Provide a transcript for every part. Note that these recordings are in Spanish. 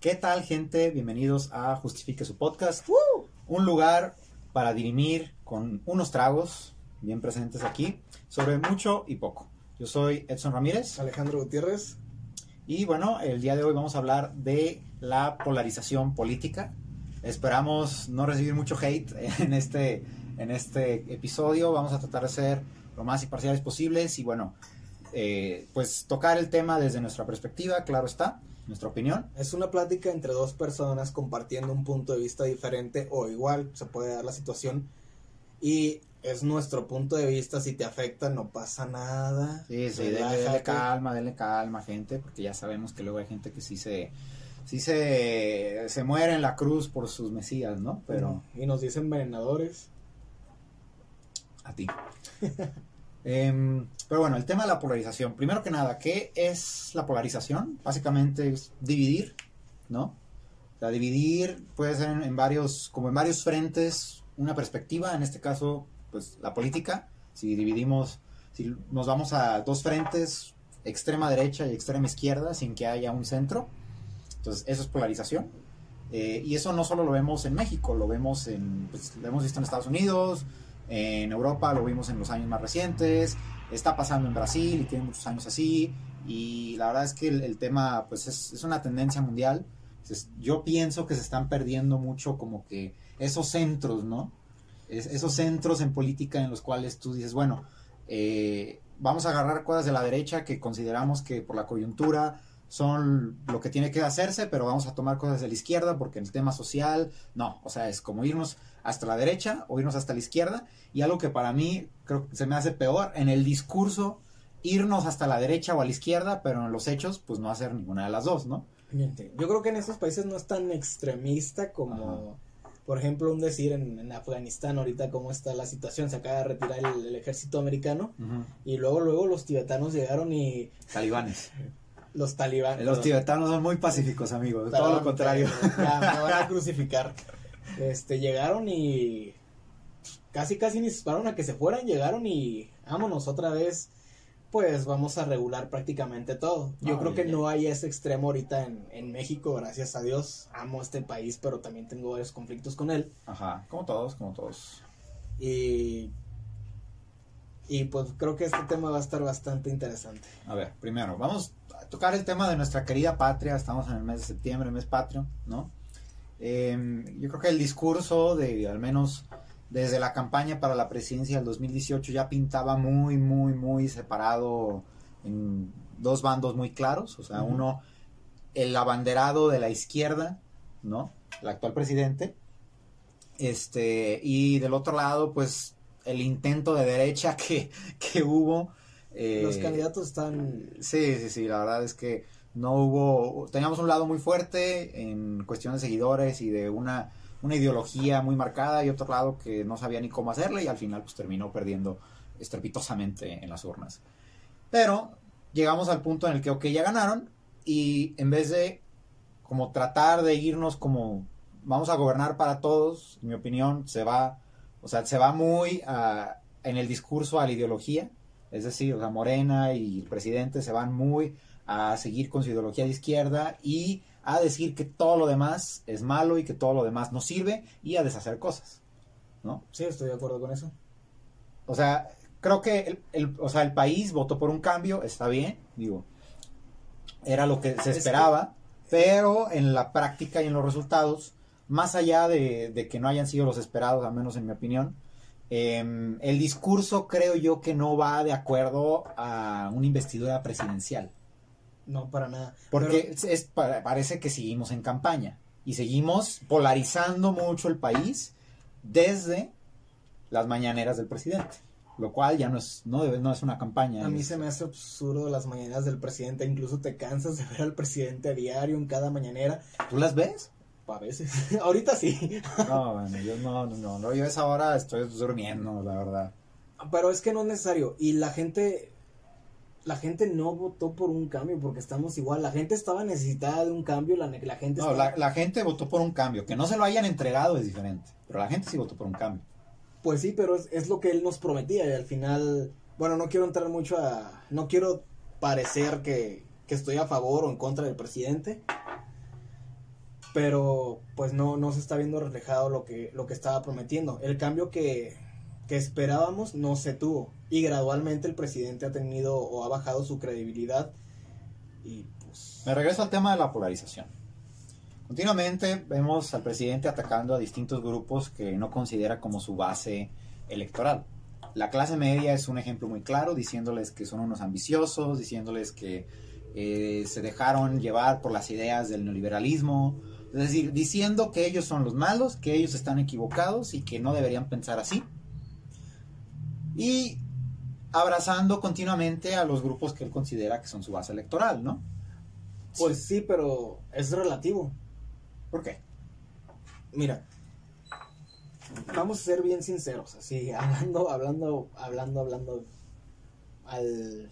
¿Qué tal, gente? Bienvenidos a Justifique su podcast. Un lugar para dirimir con unos tragos bien presentes aquí sobre mucho y poco. Yo soy Edson Ramírez. Alejandro Gutiérrez. Y bueno, el día de hoy vamos a hablar de la polarización política. Esperamos no recibir mucho hate en este, en este episodio. Vamos a tratar de ser lo más imparciales posibles y bueno, eh, pues tocar el tema desde nuestra perspectiva, claro está, nuestra opinión. Es una plática entre dos personas compartiendo un punto de vista diferente o igual, se puede dar la situación. Y es nuestro punto de vista, si te afecta no pasa nada. Sí, sí, denle, calma, denle calma, gente, porque ya sabemos que luego hay gente que sí se sí se, se muere en la cruz por sus mesías, ¿no? Pero y nos dicen envenenadores. A ti. Em, pero bueno, el tema de la polarización. Primero que nada, ¿qué es la polarización? Básicamente es dividir, ¿no? O sea, dividir puede ser en, varios, como en varios frentes, una perspectiva, en este caso, pues la política. Si dividimos, si nos vamos a dos frentes, extrema derecha y extrema izquierda, sin que haya un centro. Entonces, eso es polarización. Eh, y eso no solo lo vemos en México, lo vemos en, pues, lo hemos visto en Estados Unidos, en Europa lo vimos en los años más recientes, está pasando en Brasil y tiene muchos años así, y la verdad es que el, tema pues es, una tendencia mundial. yo pienso que se están perdiendo mucho como que esos centros, ¿no? esos centros en política en los cuales tú dices, bueno, eh, vamos a agarrar cosas de la derecha que consideramos que por la coyuntura son lo que tiene que hacerse, pero vamos a tomar cosas de la izquierda porque el tema social, no, o sea, es como irnos hasta la derecha o irnos hasta la izquierda. Y algo que para mí creo que se me hace peor, en el discurso irnos hasta la derecha o a la izquierda, pero en los hechos pues no hacer ninguna de las dos, ¿no? Yo creo que en estos países no es tan extremista como, por ejemplo, un decir en, Afganistán ahorita cómo está la situación, se acaba de retirar el, ejército americano y luego luego los tibetanos llegaron y... Talibanes. Los talibanes. Los tibetanos son muy pacíficos, amigos, todo lo contrario. Ya, me van a crucificar. Este, llegaron y casi casi ni se esperaron a que se fueran, llegaron y vámonos otra vez, pues vamos a regular prácticamente todo. Yo creo que no hay ese extremo ahorita en, en, México, gracias a Dios. Amo este país, pero también tengo varios conflictos con él. Ajá, como todos, como todos. Y y pues creo que este tema va a estar bastante interesante. A ver, primero, vamos a tocar el tema de nuestra querida patria. Estamos en el mes de septiembre, mes patrio, ¿no? Em, yo creo que el discurso de, al menos desde la campaña para la presidencia del 2018, ya pintaba muy, muy, muy separado en dos bandos muy claros. O sea, uno, el abanderado de la izquierda, ¿no? El actual presidente. Este, y del otro lado, pues, el intento de derecha que, que hubo. Los eh, candidatos están... Sí, sí, sí, la verdad es que no hubo, teníamos un lado muy fuerte en cuestión de seguidores y de una, una ideología muy marcada y otro lado que no sabía ni cómo hacerle y al final pues terminó perdiendo estrepitosamente en las urnas. Pero llegamos al punto en el que, ok, ya ganaron y en vez de como tratar de irnos como vamos a gobernar para todos, en mi opinión, se va, o sea, se va muy en el discurso a la ideología, es decir, la Morena y el presidente se van muy a seguir con su ideología de izquierda y a decir que todo lo demás es malo y que todo lo demás no sirve y a deshacer cosas. ¿No? Sí, estoy de acuerdo con eso. O sea, creo que el, o sea, el país votó por un cambio, está bien, digo, era lo que se esperaba, pero en la práctica y en los resultados, más allá de, que no hayan sido los esperados, al menos en mi opinión, em, el discurso creo yo que no va de acuerdo a una investidura presidencial. No, para nada. Porque es, parece que seguimos en campaña y seguimos polarizando mucho el país desde las mañaneras del presidente, lo cual ya no es, no, no es una campaña. A mí se me hace absurdo las mañaneras del presidente, incluso te cansas de ver al presidente a diario en cada mañanera. ¿Tú las ves? A veces, ahorita sí. no, bueno, yo no, no, no, yo a esa hora estoy durmiendo, la verdad. Pero es que no es necesario y la gente la gente no votó por un cambio porque estamos igual. La gente estaba necesitada de un cambio. La, la gente no, la, gente votó por un cambio. Que no se lo hayan entregado es diferente. Pero la gente sí votó por un cambio. Pues sí, pero es, lo que él nos prometía. Y al final, bueno, no quiero entrar mucho a. No quiero parecer que, que estoy a favor o en contra del presidente. pero pues no, no se está viendo reflejado lo que, lo que estaba prometiendo. El cambio que, que esperábamos no se tuvo y gradualmente el presidente ha tenido o ha bajado su credibilidad y pues... Me regreso al tema de la polarización. Continuamente vemos al presidente atacando a distintos grupos que no considera como su base electoral. La clase media es un ejemplo muy claro, diciéndoles que son unos ambiciosos, diciéndoles que eh, se dejaron llevar por las ideas del neoliberalismo, es decir, diciendo que ellos son los malos, que ellos están equivocados y que no deberían pensar así. Y abrazando continuamente a los grupos que él considera que son su base electoral, ¿no? Pues sí, pero es relativo. ¿Por qué? Mira, vamos a ser bien sinceros, así, hablando, hablando, hablando, hablando al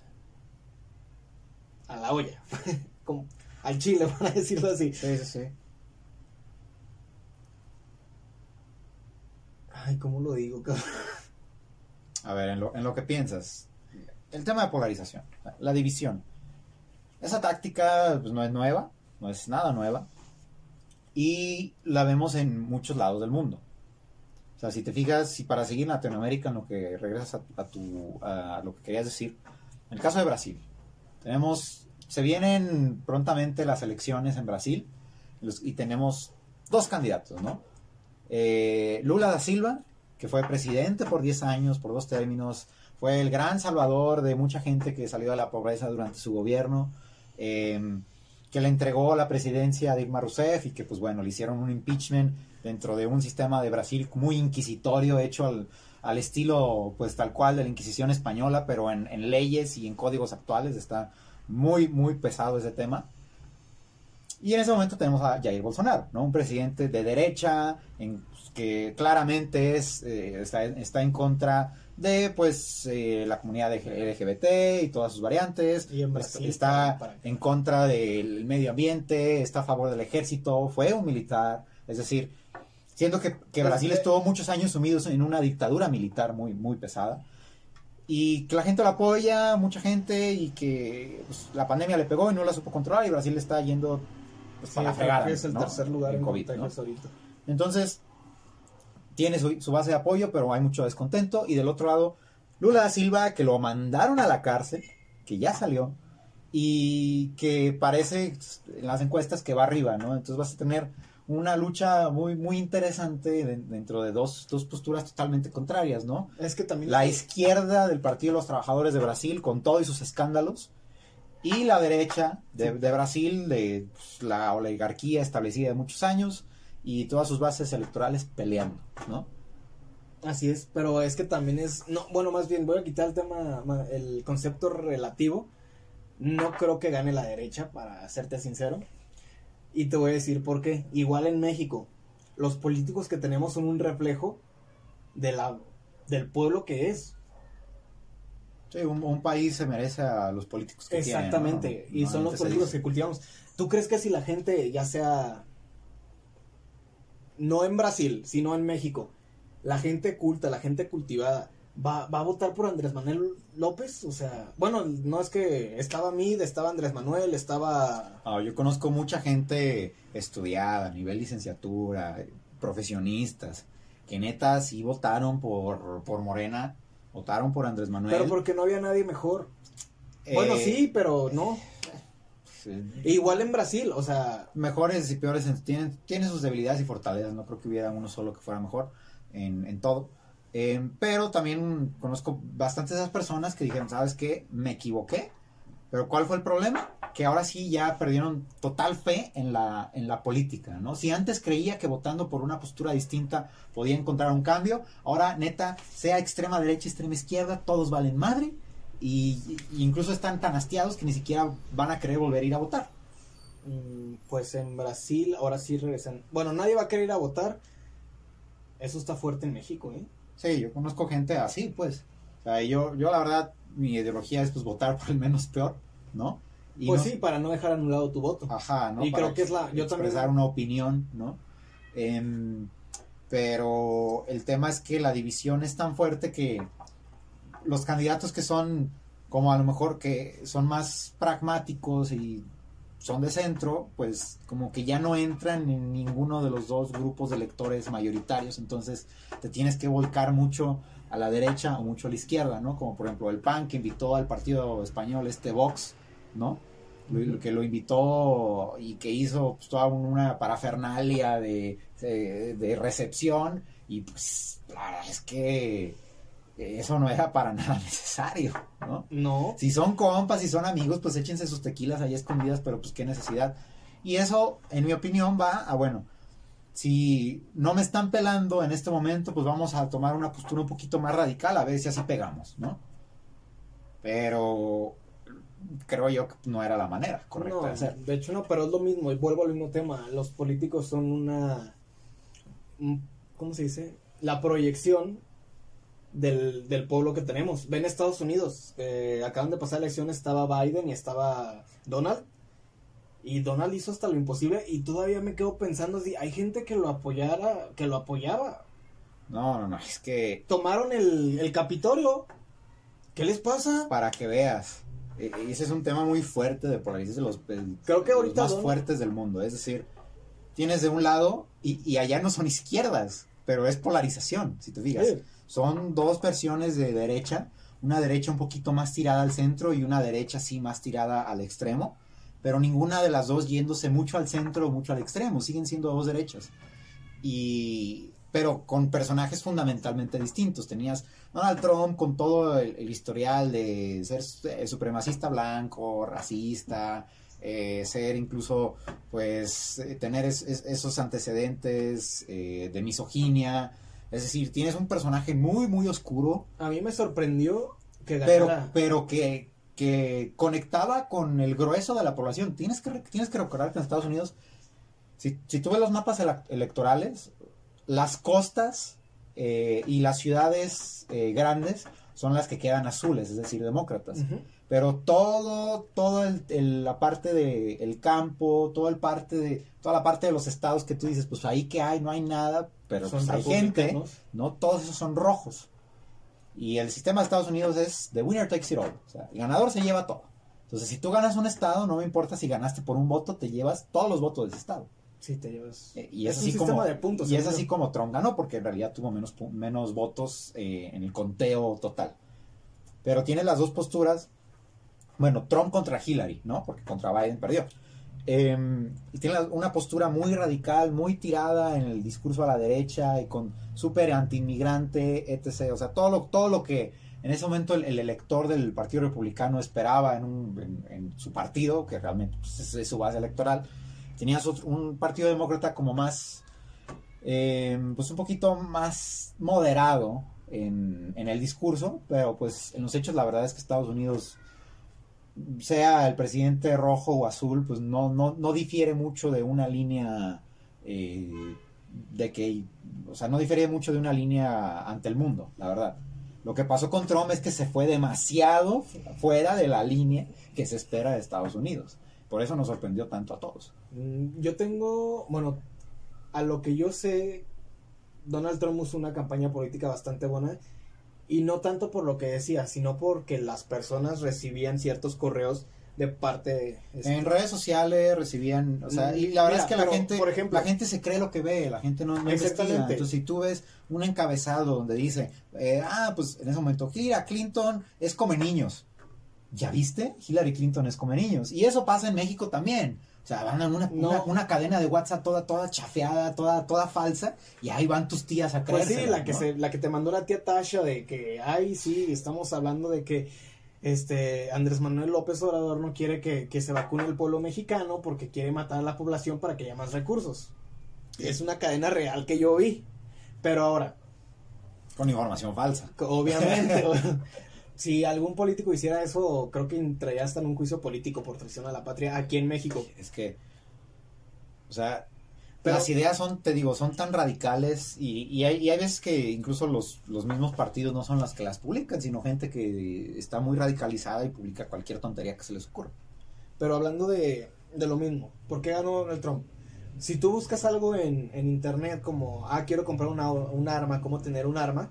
a la olla, como al chile, para decirlo así. Sí, sí, sí. Ay, ¿cómo lo digo, cabrón? A ver, en lo, que piensas, el tema de polarización, la división. Esa táctica pues, no es nueva, no es nada nueva, y la vemos en muchos lados del mundo. O sea, si te fijas, si para seguir en Latinoamérica, en lo que regresas a, tu, a lo que querías decir, en el caso de Brasil, tenemos, se vienen prontamente las elecciones en Brasil y tenemos dos candidatos, ¿no? Eh, Lula da Silva, que fue presidente por 10 años, por dos términos, fue el gran salvador de mucha gente que salió de la pobreza durante su gobierno, eh, que le entregó la presidencia a Dilma Rousseff y que, pues bueno, le hicieron un impeachment dentro de un sistema de Brasil muy inquisitorio, hecho al, al estilo, pues tal cual de la Inquisición española, pero en, en leyes y en códigos actuales. Está muy, muy pesado ese tema. Y en ese momento tenemos a Jair Bolsonaro, ¿no? Un presidente de derecha, en, que claramente es, eh, está, está en contra de, pues, eh, la comunidad LGBT y todas sus variantes. Y en Está- Brasil, está para- en contra del medio ambiente, está a favor del ejército, fue un militar. Es decir, siendo que, que Pues, Brasil eh, estuvo muchos años sumidos en una dictadura militar muy, muy pesada. Y que la gente lo apoya, mucha gente, y que pues, la pandemia le pegó y no la supo controlar, y Brasil está yendo pues, Sí, para es el ¿no? tercer lugar en, COVID. ¿no? ahorita. Entonces, tiene su, su base de apoyo, pero hay mucho descontento. Y del otro lado, Lula da Silva, que lo mandaron a la cárcel, que ya salió, y que parece en las encuestas que va arriba, ¿no? Entonces vas a tener una lucha muy, muy interesante de- dentro de dos, dos posturas totalmente contrarias, ¿no? Es que también... La izquierda del Partido de los Trabajadores de Brasil, con todo y sus escándalos, y la derecha de, de Brasil, de pues, la oligarquía establecida de muchos años, y todas sus bases electorales peleando, ¿no? Así es, pero es que también es, no, bueno, más bien voy a quitar el tema, ma- el concepto relativo. No creo que gane la derecha, para serte sincero. Y te voy a decir por qué. Igual en México, los políticos que tenemos son un reflejo de la, del pueblo que es. Sí, un, un país se merece a los políticos que tiene, ¿no? Exactamente, y son los políticos que cultivamos. ¿Tú crees que si la gente, ya sea, no en Brasil, sino en México, la gente culta, la gente cultivada, va, va a votar por Andrés Manuel López? O sea, bueno, no es que estaba Mid, estaba Andrés Manuel, estaba... Ah, yo conozco mucha gente estudiada, a nivel licenciatura, profesionistas, que neta sí votaron por, por Morena, votaron por Andrés Manuel. Pero porque no había nadie mejor. Bueno, Eh, sí, pero no. sí. E igual en Brasil, o sea, mejores y peores en- tienen, tienen sus debilidades y fortalezas no creo que hubiera uno solo que fuera mejor en, en todo Eh, pero también conozco bastantes esas personas que dijeron sabes qué me equivoqué pero cuál fue el problema que ahora sí ya perdieron total fe en la en la política no si antes creía que votando por una postura distinta podía encontrar un cambio ahora neta sea extrema derecha extrema izquierda todos valen madre y, y incluso están tan hastiados que ni siquiera van a querer volver a ir a votar Mm, pues en Brasil ahora sí regresan. Bueno, nadie va a querer ir a votar. Eso está fuerte en México, ¿eh? Sí, yo conozco gente así, pues. O sea, yo, yo la verdad, mi ideología es pues votar por el menos peor, ¿no? Y pues no- sí, para no dejar anulado tu voto. Ajá, ¿no? Y Para creo que es la- yo también- expresar una opinión, ¿no? Em, pero el tema es que la división es tan fuerte que los candidatos que son como a lo mejor que son más pragmáticos y son de centro, pues como que ya no entran en ninguno de los dos grupos de electores mayoritarios, entonces te tienes que volcar mucho a la derecha o mucho a la izquierda, ¿no? Como por ejemplo el PAN que invitó al partido español este Vox, ¿no? Lo- que lo invitó y que hizo pues, toda una parafernalia de, de, de recepción y pues la verdad es que eso no era para nada necesario, ¿no? No. Si son compas, si son amigos, pues échense sus tequilas ahí escondidas, pero pues qué necesidad. Y eso, en mi opinión, va a, bueno, si no me están pelando en este momento, pues vamos a tomar una postura un poquito más radical, a ver si así pegamos, ¿no? Pero creo yo que no era la manera correcta No, de hacer. de hecho no, pero es lo mismo, y vuelvo al mismo tema, los políticos son una, un- ¿cómo se dice? La proyección del, del pueblo que tenemos. Ven Estados Unidos, eh, acaban de pasar elecciones, estaba Biden y estaba Donald, y Donald hizo hasta lo imposible, y todavía me quedo pensando si hay gente que lo apoyara, que lo apoyaba. No, no, no, es que Tomaron el, el Capitolio, ¿qué les pasa? para que veas, eh, ese es un tema muy fuerte de polarización, de los, Creo que los ahorita más Donald- fuertes del mundo. Es decir, tienes de un lado y, y allá no son izquierdas, pero es polarización, si te fijas. Sí. Son dos versiones de derecha, una derecha un poquito más tirada al centro y una derecha sí más tirada al extremo, pero ninguna de las dos yéndose mucho al centro o mucho al extremo, siguen siendo dos derechas. Y pero con personajes fundamentalmente distintos. Tenías Donald Trump con todo el, el historial de ser eh, supremacista blanco, racista, eh, ser incluso, pues, eh, tener es- es- esos antecedentes de misoginia. Es decir, tienes un personaje muy, muy oscuro, A mí me sorprendió que pero, ganara. pero que, que conectaba con el grueso de la población. Tienes que, tienes que recordar que en Estados Unidos, si, si tú ves los mapas ele- electorales, las costas eh, y las ciudades eh, grandes son las que quedan azules, es decir, demócratas. Pero todo, todo el, el- la parte del el campo, toda el parte de, toda la parte de los estados que tú dices, pues ahí que hay, no hay nada, pero pues hay gente. ¿no? Todos esos son rojos. Y el sistema de Estados Unidos es the winner takes it all. O sea, el ganador se lleva todo. Entonces, si tú ganas un estado, no me importa si ganaste por un voto, te llevas todos los votos de ese estado. Sí, te llevas. Eh, Y es así como, de puntos. y es así como Trump ganó, porque en realidad tuvo menos, menos votos eh, en el conteo total. Pero tiene las dos posturas. Bueno, Trump contra Hillary, ¿no? Porque contra Biden perdió. Eh, y tiene una postura muy radical, muy tirada en el discurso a la derecha y con súper anti-inmigrante, etc. O sea, todo lo, todo lo que en ese momento el, el elector del Partido Republicano esperaba en, su partido, que realmente pues, es, su base electoral. Tenías otro- un Partido Demócrata como más, eh, pues un poquito más moderado en el discurso, pero pues en los hechos la verdad es que Estados Unidos sea el presidente rojo o azul, pues no, no, no difiere mucho de una línea eh, de que, o sea, no difiere mucho de una línea ante el mundo, la verdad. Lo que pasó con Trump es que se fue demasiado fuera de la línea que se espera de Estados Unidos. Por eso nos sorprendió tanto a todos. Mm, Yo tengo, bueno, a lo que yo sé, Donald Trump usó una campaña política bastante buena y no tanto por lo que decía, sino porque las personas recibían ciertos correos de parte de... este, En redes sociales recibían, o sea, y la verdad Mira, es que la pero, gente, por ejemplo- la gente se cree lo que ve, la gente no, no investiga. Entonces, si tú ves un encabezado donde dice, eh, ah, pues en ese momento, Hillary Clinton es come niños. ¿Ya viste? Hillary Clinton es come niños. Y eso pasa en México también. O sea, van a una, No. una, una cadena de WhatsApp toda, toda chafeada, toda, toda falsa, y ahí van tus tías a Pues creer. sí, la que, se, la que te mandó la tía Tasha de que, ay, sí, estamos hablando de que este Andrés Manuel López Obrador no quiere que, que se vacune el pueblo mexicano porque quiere matar a la población para que haya más recursos. Es una cadena real que yo vi. Pero ahora, Con información falsa. obviamente, si algún político hiciera eso, creo que entraría hasta en un juicio político por traición a la patria aquí en México. Es que, o sea, Pero- las ideas son, te digo, son tan radicales y, y, hay, y hay veces que incluso los, los mismos partidos no son las que las publican, sino gente que está muy radicalizada y publica cualquier tontería que se les ocurra. Pero hablando de, de lo mismo, ¿por qué ganó Donald Trump? Si tú buscas algo en, en internet como, ah, quiero comprar una, un arma, cómo tener un arma,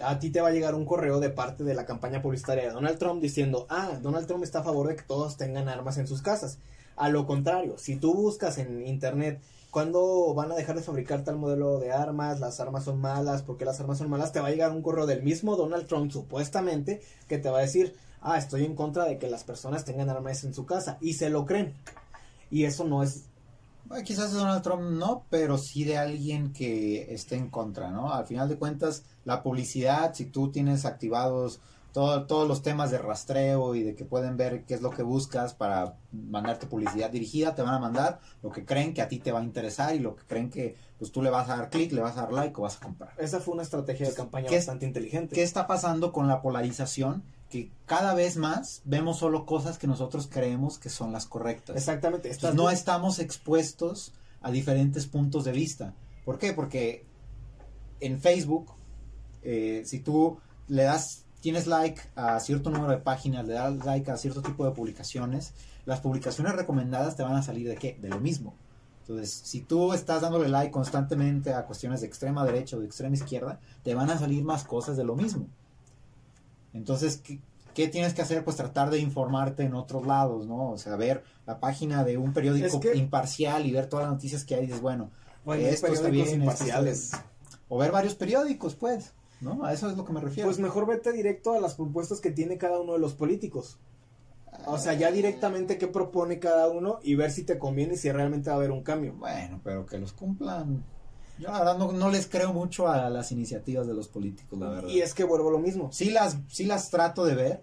a ti te va a llegar un correo de parte de la campaña publicitaria de Donald Trump diciendo, ah, Donald Trump está a favor de que todos tengan armas en sus casas. A lo contrario, si tú buscas en internet cuándo van a dejar de fabricar tal modelo de armas, las armas son malas, porque las armas son malas, te va a llegar un correo del mismo Donald Trump supuestamente que te va a decir, ah, estoy en contra de que las personas tengan armas en su casa y se lo creen. Y eso no es quizás de Donald Trump no, pero sí de alguien que esté en contra, ¿no? Al final de cuentas, la publicidad, si tú tienes activados todos los temas de rastreo y de que pueden ver qué es lo que buscas para mandarte publicidad dirigida, te van a mandar lo que creen que a ti te va a interesar y lo que creen que pues tú le vas a dar clic, le vas a dar like o vas a comprar. Esa fue una estrategia de campaña bastante inteligente. ¿Qué está pasando con la polarización? Que cada vez más vemos solo cosas que nosotros creemos que son las correctas. Exactamente. no estamos expuestos a diferentes puntos de vista. ¿Por qué? Porque en Facebook, eh, si tú le das tienes like a cierto número de páginas, le das like a cierto tipo de publicaciones, las publicaciones recomendadas te van a salir de qué? De lo mismo. Entonces, si tú estás dándole like constantemente a cuestiones de extrema derecha o de extrema izquierda, te van a salir más cosas de lo mismo. Entonces, ¿qué, tienes que hacer? Pues tratar de informarte en otros lados, ¿no? O sea, ver la página de un periódico imparcial y ver todas las noticias que hay y dices, bueno, esto está bien, imparciales. o ver varios periódicos, pues. ¿No? A eso es lo que me refiero. Pues mejor vete directo a las propuestas que tiene cada uno de los políticos. O sea, ya directamente qué propone cada uno y ver si te conviene y si realmente va a haber un cambio. Bueno, pero que los cumplan. Yo la verdad no, les creo mucho a las iniciativas de los políticos, la verdad. Y es que vuelvo a lo mismo. Sí las, sí las trato de ver,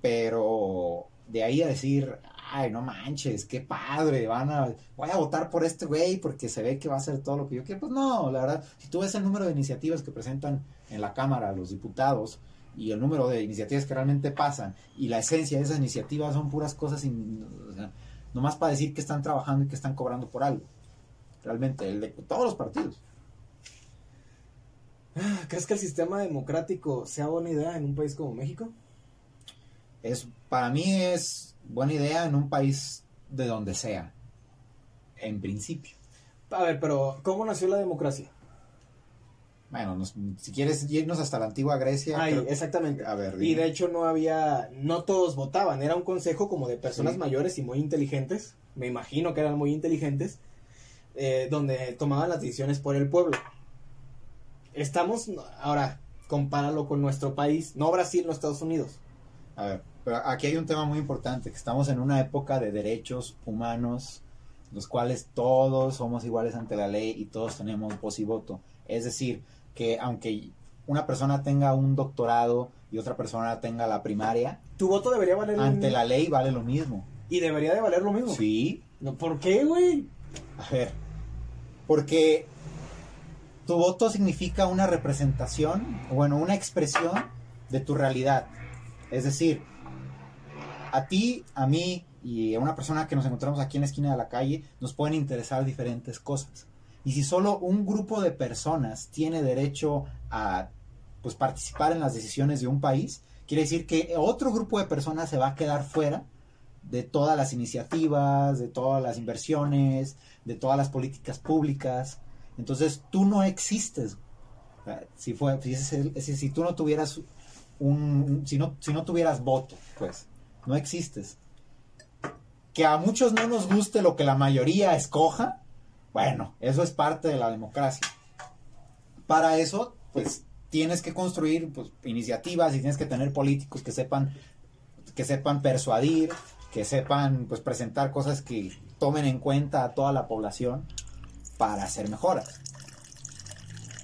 pero de ahí a decir, ay, no manches, qué padre, van a, voy a votar por este güey porque se ve que va a hacer todo lo que yo quiero. Pues no, la verdad, si tú ves el número de iniciativas que presentan en la Cámara los diputados y el número de iniciativas que realmente pasan y la esencia de esas iniciativas son puras cosas, nomás para decir que están trabajando y que están cobrando por algo. Realmente, el de todos los partidos. ¿Crees que el sistema democrático sea buena idea en un país como México? Es, para mí es buena idea en un país de donde sea, en principio. A ver, pero ¿cómo nació la democracia? Bueno, si quieres irnos hasta la antigua Grecia. Ay, exactamente. A ver, y de hecho no había, no todos votaban, era un consejo como de personas mayores y muy inteligentes, me imagino que eran muy inteligentes, eh, donde tomaban las decisiones por el pueblo. Estamos, ahora, compáralo con nuestro país, no Brasil, no Estados Unidos. A ver, pero aquí hay un tema muy importante, que estamos en una época de derechos humanos, los cuales todos somos iguales ante la ley y todos tenemos voz y voto. Es decir, que aunque una persona tenga un doctorado y otra persona tenga la primaria, tu voto debería valer ante la ley vale lo mismo. Y debería de valer lo mismo. Sí. No, ¿Por qué, güey? A ver, porque tu voto significa una representación, bueno, una expresión de tu realidad. Es decir, a ti, a mí y a una persona que nos encontramos aquí en la esquina de la calle, nos pueden interesar diferentes cosas. Y si solo un grupo de personas tiene derecho a pues, participar en las decisiones de un país, quiere decir que otro grupo de personas se va a quedar fuera de todas las iniciativas, de todas las inversiones, de todas las políticas públicas. Entonces tú no existes. Si, si tú no tuvieras un, si, no, si no tuvieras voto, pues no existes. Que a muchos no nos guste lo que la mayoría escoja, bueno, eso es parte de la democracia. Para eso, pues tienes que construir pues, iniciativas y tienes que tener políticos que sepan que sepan persuadir, que sepan pues presentar cosas que tomen en cuenta a toda la población para hacer mejoras.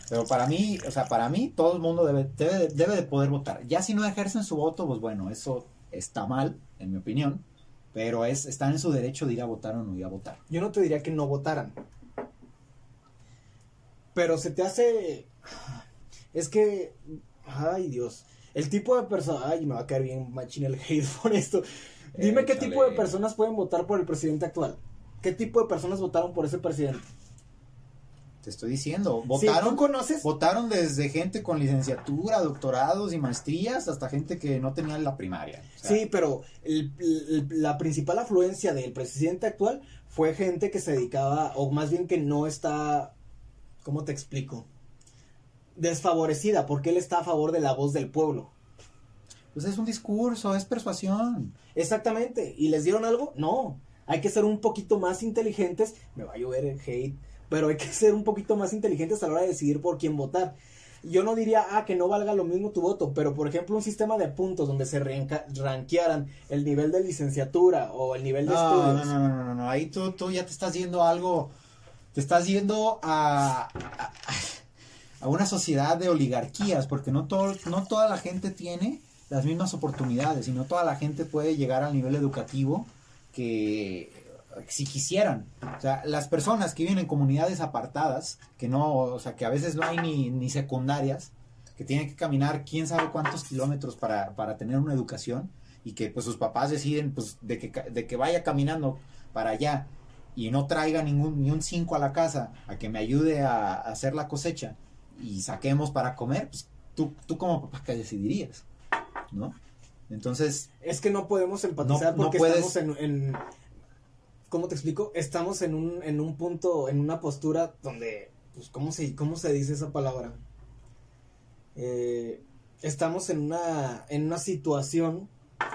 Pero para mí, o sea, para mí todo el mundo debe, debe, debe de poder votar. Ya si no ejercen su voto, pues bueno, eso está mal, en mi opinión, pero es, están en su derecho de ir a votar o no ir a votar. Yo no te diría que no votaran. Pero se te hace... Es que... Ay, Dios. El tipo de persona... Ay, me va a caer bien machín el hate por esto. Dime qué tipo de personas pueden votar por el presidente actual. ¿Qué tipo de personas votaron por ese presidente? Te estoy diciendo, votaron, conoces? votaron desde gente con licenciatura, doctorados y maestrías hasta gente que no tenía la primaria. sí, pero la principal afluencia del presidente actual fue gente que se dedicaba, o más bien que no está, ¿cómo te explico? Desfavorecida, porque él está a favor de la voz del pueblo. Pues es un discurso, es persuasión. Exactamente. ¿Y les dieron algo? No. Hay que ser un poquito más inteligentes, me va a llover el hate, pero hay que ser un poquito más inteligentes a la hora de decidir por quién votar. Yo no diría, ah, que no valga lo mismo tu voto, pero por ejemplo un sistema de puntos donde se ranquearan el nivel de licenciatura o el nivel de estudios. No, no, no, no, no, ahí tú, tú ya te estás yendo algo, te estás yendo a, a, a una sociedad de oligarquías, porque no, todo, no toda la gente tiene las mismas oportunidades y no toda la gente puede llegar al nivel educativo que si quisieran. O sea, las personas que viven en comunidades apartadas, que no, o sea, que a veces no hay ni, ni secundarias, que tienen que caminar quién sabe cuántos kilómetros para, para tener una educación y que pues sus papás deciden pues de que, de que vaya caminando para allá y no traiga ningún, ni un 5 a la casa a que me ayude a, hacer la cosecha y saquemos para comer, pues tú, tú como papá que decidirías, ¿no? Entonces... Es que no podemos empatizar porque estamos en, ¿Cómo te explico? Estamos en un, en un punto, en una postura donde, pues, ¿cómo se, cómo se dice esa palabra? Eh, estamos en una, en una situación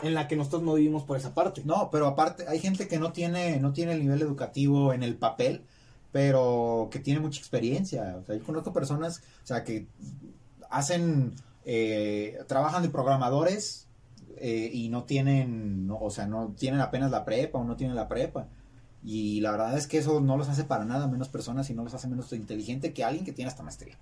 en la que nosotros no vivimos por esa parte. No, pero aparte, hay gente que no tiene, no tiene el nivel educativo en el papel, pero que tiene mucha experiencia. O sea, yo conozco personas, o sea, que hacen, eh, trabajan de programadores eh, y no tienen, o sea, no tienen apenas la prepa o no tienen la prepa. Y la verdad es que eso no los hace para nada menos personas y no los hace menos inteligente que alguien que tiene hasta maestría.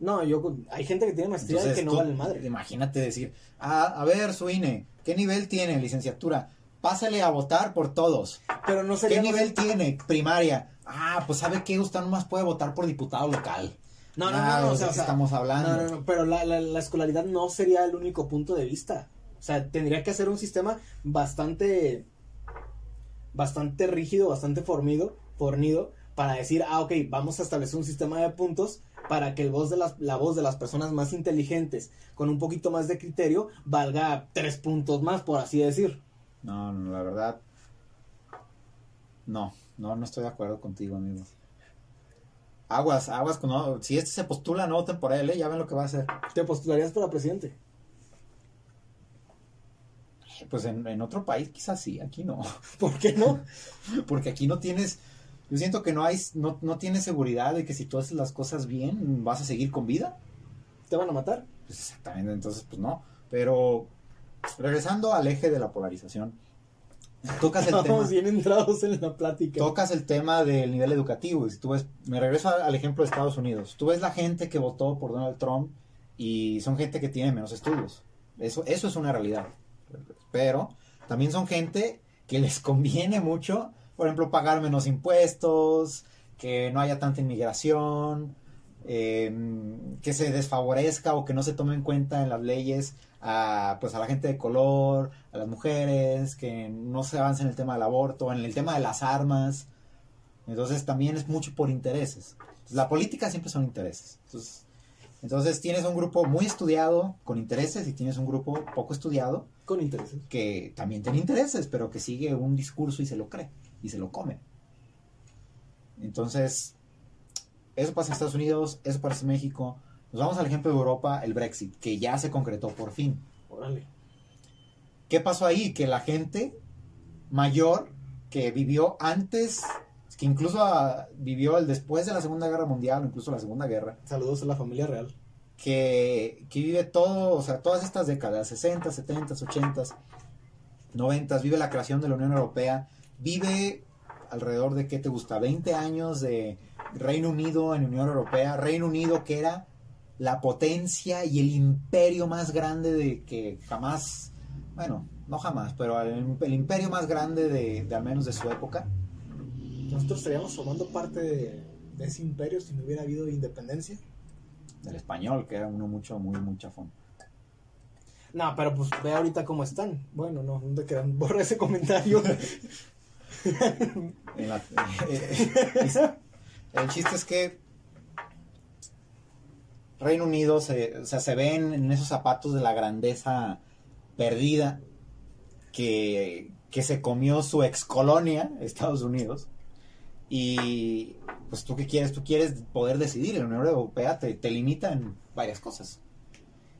No, yo hay gente que tiene maestría y que no vale madre. Imagínate decir, ah, a ver, su INE, ¿qué nivel tiene licenciatura? Pásale a votar por todos. Pero no ¿Qué nivel tiene primaria? Ah, pues sabe que usted nomás puede votar por diputado local. No, no, no, no, o sea, estamos hablando. No, no, no, pero la, la, la escolaridad no sería el único punto de vista. O sea, tendría que hacer un sistema bastante bastante rígido, bastante formido, fornido, para decir, ah, ok, vamos a establecer un sistema de puntos para que el voz de las, la voz de las personas más inteligentes, con un poquito más de criterio, valga tres puntos más, por así decir. No, no, la verdad, no, no, no estoy de acuerdo contigo, amigo. Aguas, aguas, no, si este se postula, no voten por él, ¿eh? ya ven lo que va a hacer. ¿Te postularías para presidente? Pues en, otro país quizás sí, aquí no. ¿Por qué no? Porque aquí no tienes, yo siento que no hay, no, no tienes seguridad de que si tú haces las cosas bien, vas a seguir con vida. ¿Te van a matar? Pues exactamente, entonces pues no. Pero regresando al eje de la polarización, tocas el Estamos bien entrados en la plática. Tocas el tema del nivel educativo. Si tú ves, me regreso al ejemplo de Estados Unidos. Tú ves la gente que votó por Donald Trump y son gente que tiene menos estudios. Eso, eso es una realidad pero también son gente que les conviene mucho, por ejemplo, pagar menos impuestos, que no haya tanta inmigración, em, que se desfavorezca o que no se tome en cuenta en las leyes a, pues a la gente de color, a las mujeres, que no se avance en el tema del aborto, en el tema de las armas. Entonces también es mucho por intereses. la política siempre son intereses. Entonces, entonces tienes un grupo muy estudiado con intereses y tienes un grupo poco estudiado con intereses que también tiene intereses, pero que sigue un discurso y se lo cree y se lo come. Entonces, eso pasa en Estados Unidos, eso pasa en México. Nos vamos al ejemplo de Europa, el Brexit, que ya se concretó por fin. Órale. ¿Qué pasó ahí? Que la gente mayor que vivió antes que incluso ah, vivió el después de la Segunda Guerra Mundial, incluso la Segunda Guerra. Saludos a la familia real. Que, vive o sea, todas estas décadas, 60, 70, 80, 90, vive la creación de la Unión Europea, vive alrededor de, ¿qué te gusta? 20 años de Reino Unido en Unión Europea, Reino Unido que era la potencia y el imperio más grande de que jamás, bueno, no jamás, pero el, imperio más grande de, de al menos de su época nosotros estaríamos formando parte de, ese imperio si no hubiera habido independencia. Del español, que era uno mucho, muy, muy chafón. No, pero pues ve ahorita cómo están. Bueno, no, no te quedan. Borra ese comentario. Eh, eh, el chiste es que Reino Unido se, o sea, se ven en esos zapatos de la grandeza perdida que, que se comió su ex colonia, Estados Unidos, y pues tú qué quieres, tú quieres poder decidir, la Unión Europea te, te limita en varias cosas.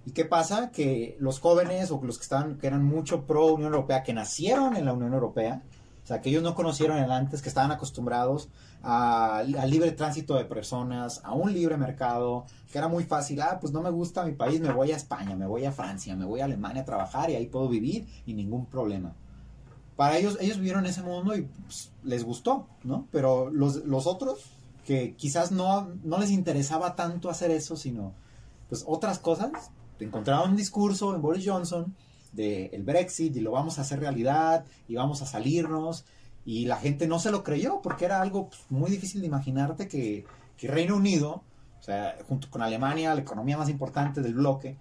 ¿Y qué pasa? Que los jóvenes o los que estaban, que eran mucho pro Unión Europea, que nacieron en la Unión Europea, O sea, que ellos no conocieron el antes, que estaban acostumbrados al libre tránsito de personas, a un libre mercado, que era muy fácil, ah, pues no me gusta mi país, me voy a España, me voy a Francia, me voy a Alemania a trabajar y ahí puedo vivir y ningún problema. Para ellos, ellos vivieron ese mundo y pues, les gustó, ¿no? Pero los, los otros, que quizás no, no les interesaba tanto hacer eso, sino pues otras cosas, encontraron un discurso en Boris Johnson de el Brexit y lo vamos a hacer realidad y vamos a salirnos. Y la gente no se lo creyó porque era algo pues, muy difícil de imaginarte que, que Reino Unido, o sea, junto con Alemania, la economía más importante del bloque,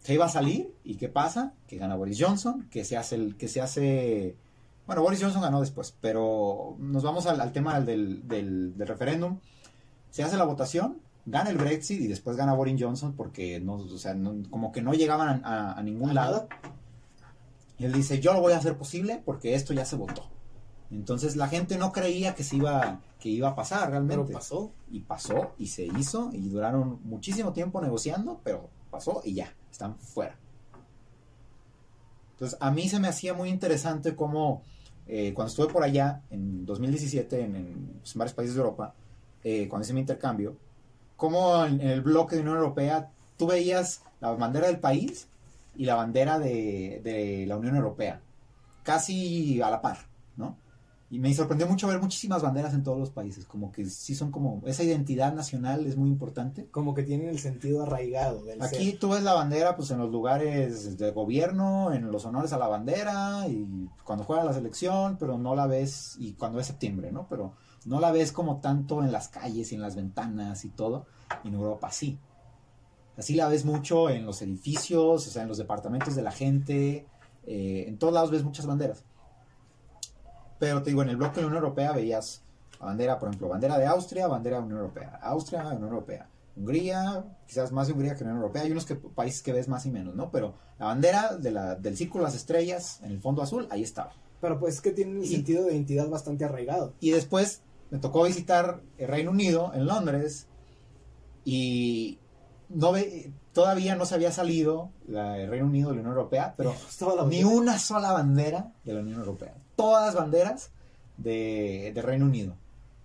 se iba a salir. Y qué pasa, que gana Boris Johnson, que se hace el, que se hace, bueno, Boris Johnson ganó después, pero nos vamos al, al tema del, del, del referéndum, se hace la votación, gana el Brexit y después gana Boris Johnson porque no, o sea, no- como que no llegaban a, ningún ¿A lado. Y él dice, yo lo voy a hacer posible porque esto ya se votó. Entonces la gente no creía que se iba, que iba a pasar realmente. Pero pasó. Y pasó y se hizo y duraron muchísimo tiempo negociando, pero pasó y ya, están fuera. Entonces a mí se me hacía muy interesante cómo eh, cuando estuve por allá en 2017 en, pues, en varios países de Europa, eh, cuando hice mi intercambio, cómo en, en el bloque de Unión Europea tú veías la bandera del país y la bandera de, de la Unión Europea, casi a la par, ¿no? Y me sorprendió mucho ver muchísimas banderas en todos los países, como que sí son como, esa identidad nacional es muy importante. Como que tienen el sentido arraigado del Aquí ser. tú ves la bandera pues en los lugares de gobierno, en los honores a la bandera y cuando juega la selección, pero no la ves y cuando es septiembre, ¿no? Pero no la ves como tanto en las calles y en las ventanas y todo. Y en Europa sí. Así la ves mucho en los edificios, o sea, en los departamentos de la gente, eh, en todos lados ves muchas banderas. Pero te digo, en el bloque de la Unión Europea veías la bandera, por ejemplo, bandera de Austria, bandera de Unión Europea, Austria, Unión Europea, Hungría, quizás más de Hungría que Unión Europea, hay unos que, países que ves más y menos, ¿no? Pero la bandera de la, del círculo de las estrellas en el fondo azul, ahí estaba. Pero pues es que tienen el Y- sentido de identidad bastante arraigado. Y después me tocó visitar el Reino Unido en Londres y no ve, todavía no se había salido la, el Reino Unido de la Unión Europea, pero la ni una sola bandera de la Unión Europea. Todas banderas de, de Reino Unido.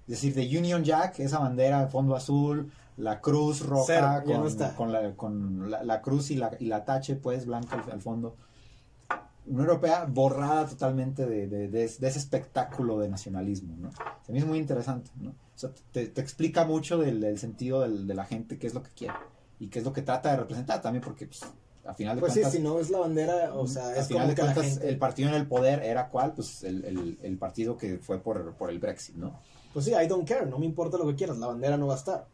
Es decir, de Union Jack, esa bandera de fondo azul, la cruz roja Cero, con, no con la, con la- la cruz y la, y la tache pues blanca al, al fondo. Unión Europea borrada totalmente de, de- de- ese espectáculo de nacionalismo, ¿no? Es muy interesante, ¿no? O sea, te, te explica mucho del, del sentido del- de la gente, qué es lo que quiere y qué es lo que trata de representar también, porque pues, a final de Pues sí, cuentas... si no es la bandera, o sea, es final como de que la cuentas, gente... el partido en el poder era cuál, pues el, el- el partido que fue por, por el Brexit, ¿no? Pues sí, I don't care, no me importa lo que quieras, la bandera no va a estar.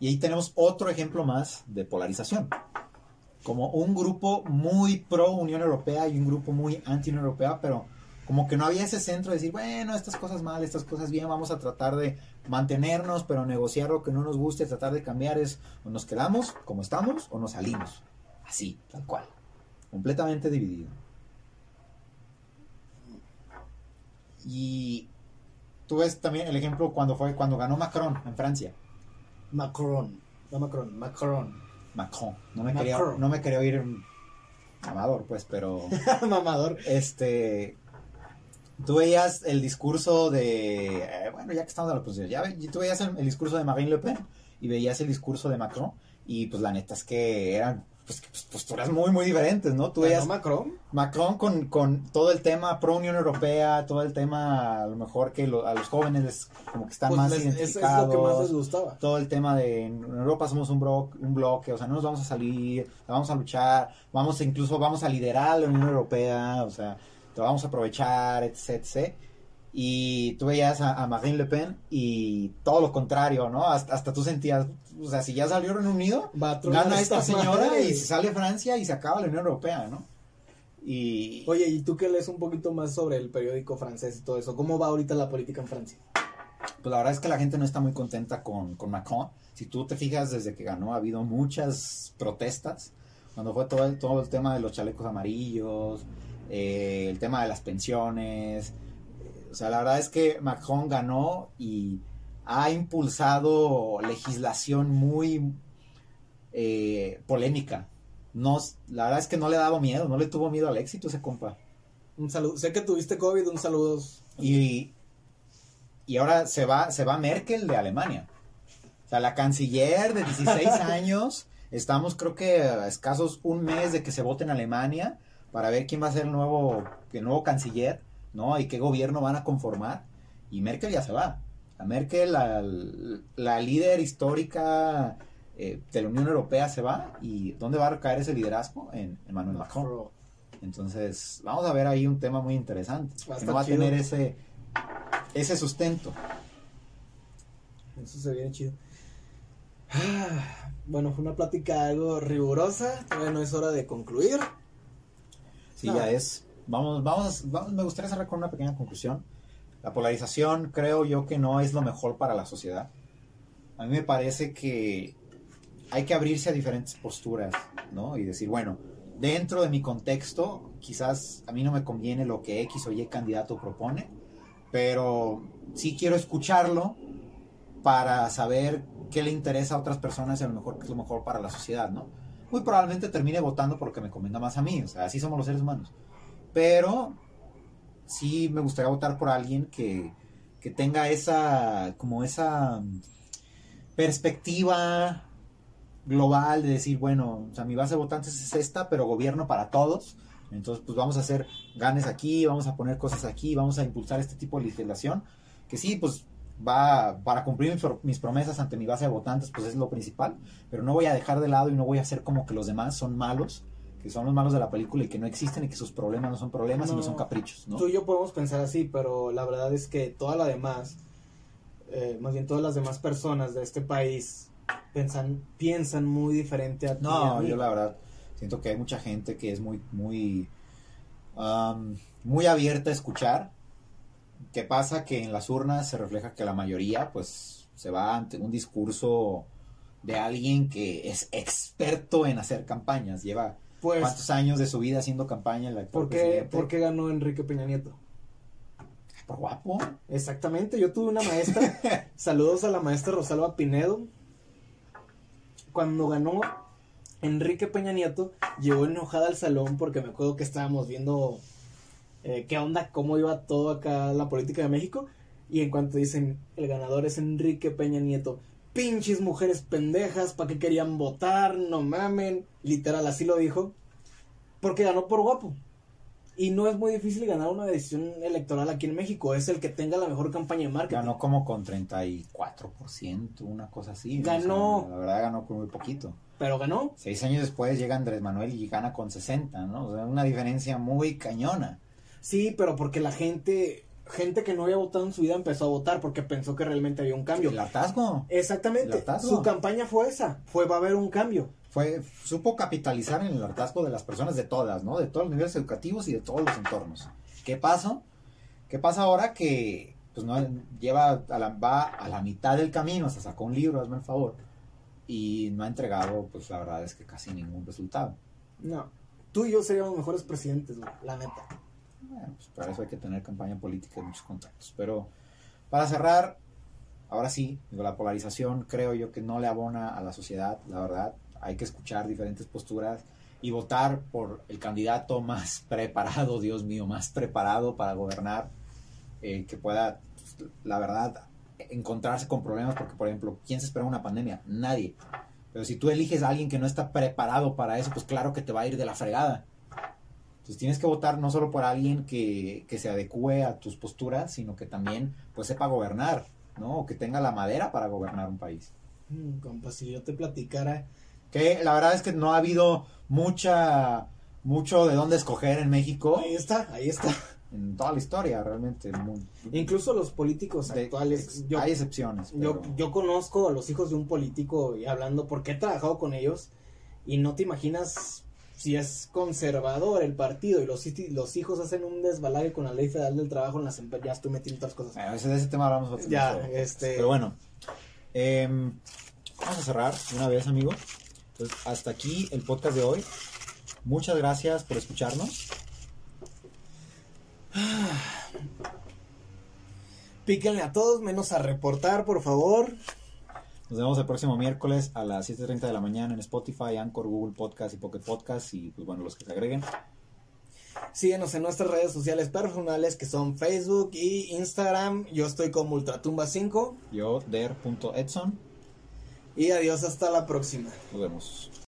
Y ahí tenemos otro ejemplo más de polarización. Como un grupo muy pro Unión Europea y un grupo muy anti Unión Europea, pero como que no había ese centro de decir, bueno, estas cosas mal, estas cosas bien, vamos a tratar de mantenernos, pero negociar lo que no nos guste, tratar de cambiar es, o nos quedamos como estamos o nos salimos. Así, tal cual. Completamente dividido. Y tú ves también el ejemplo cuando fue cuando ganó Macron en Francia. Macron, no Macron, Macron. Macron. No me, quería, no me quería oír un amador, pues, pero Mamador. este. Tú veías el discurso de. eh, bueno, ya que estamos en la posición, ya tú veías el, el discurso de Marine Le Pen y veías el discurso de Macron, y pues la neta es que eran pues, pues, posturas muy, muy diferentes, ¿no? Tú ¿Ganó veías Macron? Macron con, con todo el tema pro Unión Europea, todo el tema, a lo mejor que lo- a los jóvenes les- como que están Pues más les- es, es identificados lo que más les gustaba. todo el tema de en Europa somos un, bro- un bloque, o sea, no nos vamos a salir, vamos a luchar, vamos a- incluso vamos a liderar la Unión Europea, o sea, te vamos a aprovechar, etc, etc. Y tú veías a, a Marine Le Pen y todo lo contrario, ¿no? Hasta, hasta tú sentías, o sea, si ya salió Reino Unido, Va a tronar gana esta señora madre. y se sale Francia y se acaba la Unión Europea, ¿no? Y Oye, ¿y tú qué lees un poquito más sobre el periódico francés y todo eso? ¿Cómo va ahorita la política en Francia? pues la verdad es que la gente no está muy contenta con, con Macron. Si tú te fijas, desde que ganó ha habido muchas protestas. Cuando fue todo el, todo el tema de los chalecos amarillos, eh, el tema de las pensiones. o sea, la verdad es que Macron ganó y ha impulsado legislación muy eh, polémica. No, la verdad es que no le ha dado miedo, no le tuvo miedo al éxito ese compa. Un saludo. Sé que tuviste COVID, un saludo. Y, y ahora se va, se va Merkel de Alemania. O sea, la canciller de 16 años, estamos creo que a escasos un mes de que se vote en Alemania para ver quién va a ser el nuevo, el nuevo canciller, ¿no? Y qué gobierno van a conformar. Y Merkel ya se va. La Merkel, la, la líder histórica eh, de la Unión Europea se va. ¿Y dónde va a recaer ese liderazgo? En, en Manuel Macron. Entonces, vamos a ver ahí un tema muy interesante. Que no va a tener ese, ese sustento. Eso se viene chido. Ah, bueno, fue una plática algo rigurosa. Todavía no es hora de concluir. Sí, ya es. Vamos, vamos, vamos, me gustaría cerrar con una pequeña conclusión. La polarización creo yo que no es lo mejor para la sociedad. A mí me parece que hay que abrirse a diferentes posturas, ¿no? Y decir, bueno, dentro de mi contexto, quizás a mí no me conviene lo que X o Y candidato propone, pero sí quiero escucharlo para saber qué le interesa a otras personas y a lo mejor qué es lo mejor para la sociedad, ¿no? Muy probablemente termine votando por lo que me convenga más a mí, o sea, así somos los seres humanos. Pero sí me gustaría votar por alguien que, que tenga esa, como esa perspectiva global de decir, bueno, o sea, mi base de votantes es esta, pero gobierno para todos. Entonces, pues vamos a hacer ganes aquí, vamos a poner cosas aquí, vamos a impulsar este tipo de legislación, que sí, pues va para cumplir mis promesas ante mi base de votantes, pues es lo principal, pero no voy a dejar de lado y no voy a hacer como que los demás son malos, que son los malos de la película y que no existen y que sus problemas no son problemas y no son caprichos, ¿no? Tú y yo podemos pensar así, pero la verdad es que toda la demás, eh, más bien todas las demás personas de este país piensan, piensan muy diferente a ti. No, yo la verdad siento que hay mucha gente que es muy, muy, muy abierta a escuchar. ¿Qué pasa? Que en las urnas se refleja que la mayoría, pues, se va ante un discurso de alguien que es experto en hacer campañas. Lleva pues, cuántos años de su vida haciendo campaña. El ¿Por qué, ¿Por qué ganó Enrique Peña Nieto? Por guapo. Exactamente, yo tuve una maestra. saludos a la maestra Rosalba Pinedo cuando ganó Enrique Peña Nieto, llegó enojada al salón porque me acuerdo que estábamos viendo eh, qué onda, cómo iba todo acá la política de México. Y en cuanto dicen, el ganador es Enrique Peña Nieto, pinches mujeres pendejas, ¿para qué querían votar? No mamen. Literal, así lo dijo. Porque ganó por guapo. Y no es muy difícil ganar una decisión electoral aquí en México. Es el que tenga la mejor campaña de marketing. Ganó como con 34%, una cosa así. Ganó. la verdad ganó con muy poquito. Pero ganó. Seis años después llega Andrés Manuel y gana con 60, ¿no? O sea, una diferencia muy cañona. Sí, pero porque la gente, gente que no había votado en su vida empezó a votar porque pensó que realmente había un cambio. El hartazgo. Exactamente. Su campaña fue esa. Fue va a haber un cambio fue, supo capitalizar en el hartazgo de las personas de todas, ¿no? De todos los niveles educativos y de todos los entornos. ¿Qué pasa? ¿Qué pasa ahora que pues no lleva a la, va a la mitad del camino, se sacó un libro, hazme el favor, y no ha entregado, pues la verdad es que casi ningún resultado. No, tú y yo seríamos mejores presidentes, la neta. Pues para eso hay que tener campaña política y muchos contactos. Pero para cerrar, ahora sí, digo, la polarización creo yo que no le abona a la sociedad, la verdad hay que escuchar diferentes posturas y votar por el candidato más preparado, Dios mío, más preparado para gobernar, eh, que pueda, pues, la verdad, encontrarse con problemas, porque por ejemplo, ¿quién se espera una pandemia? Nadie. Pero si tú eliges a alguien que no está preparado para eso, pues claro que te va a ir de la fregada. Entonces tienes que votar no solo por alguien que, que se adecue a tus posturas, sino que también pues sepa gobernar, ¿no? O que tenga la madera para gobernar un país. Mm, compa, si yo te platicara que la verdad es que no ha habido mucha mucho de dónde escoger en México. Ahí está, ahí está. En toda la historia, realmente. Incluso los políticos actuales. hay excepciones. Yo, yo conozco a los hijos de un político y hablando porque he trabajado con ellos y no te imaginas si es conservador el partido y los, los hijos hacen un desbalague con la ley federal del trabajo en las empresas, ya estoy metiendo otras cosas. Bueno, ese, de ese tema hablamos Ya, este... Pero bueno, em, vamos a cerrar una vez, amigo. Entonces, hasta aquí el podcast de hoy. Muchas gracias por escucharnos. Píquenle a todos, menos a reportar, por favor. Nos vemos el próximo miércoles a las 7.30 de la mañana en Spotify, Anchor, Google Podcast y Pocket Podcast y pues bueno, los que se agreguen. Síguenos en nuestras redes sociales personales que son Facebook y Instagram. Yo estoy como Ultratumba5. Yo, der.edson. Y adiós hasta la próxima. Nos vemos.